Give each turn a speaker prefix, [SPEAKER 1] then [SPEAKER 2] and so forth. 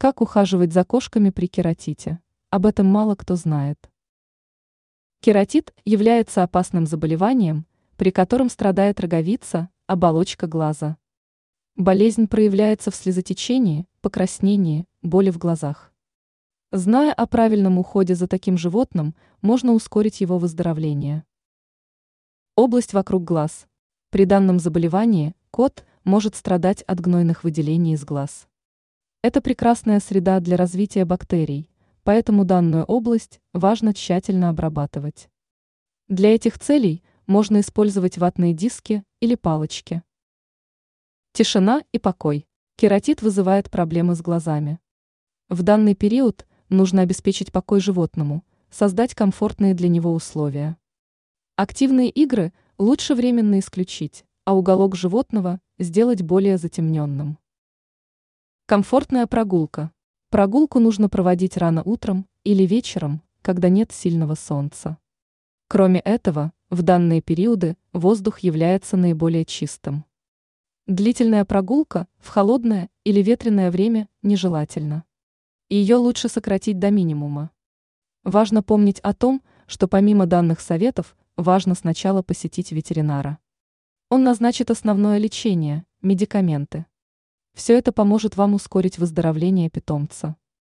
[SPEAKER 1] Как ухаживать за кошками при кератите? Об этом мало кто знает. Кератит является опасным заболеванием, при котором страдает роговица, оболочка глаза. Болезнь проявляется в слезотечении, покраснении, боли в глазах. Зная о правильном уходе за таким животным, можно ускорить его выздоровление. Область вокруг глаз. При данном заболевании кот может страдать от гнойных выделений из глаз. Это прекрасная среда для развития бактерий, поэтому данную область важно тщательно обрабатывать. Для этих целей можно использовать ватные диски или палочки. Тишина и покой. Кератит вызывает проблемы с глазами. В данный период нужно обеспечить покой животному, создать комфортные для него условия. Активные игры лучше временно исключить, а уголок животного сделать более затемненным. Комфортная прогулка. Прогулку нужно проводить рано утром или вечером, когда нет сильного солнца. Кроме этого, в данные периоды воздух является наиболее чистым. Длительная прогулка в холодное или ветреное время нежелательна. Ее лучше сократить до минимума. Важно помнить о том, что помимо данных советов, важно сначала посетить ветеринара. Он назначит основное лечение, медикаменты. Все это поможет вам ускорить выздоровление питомца.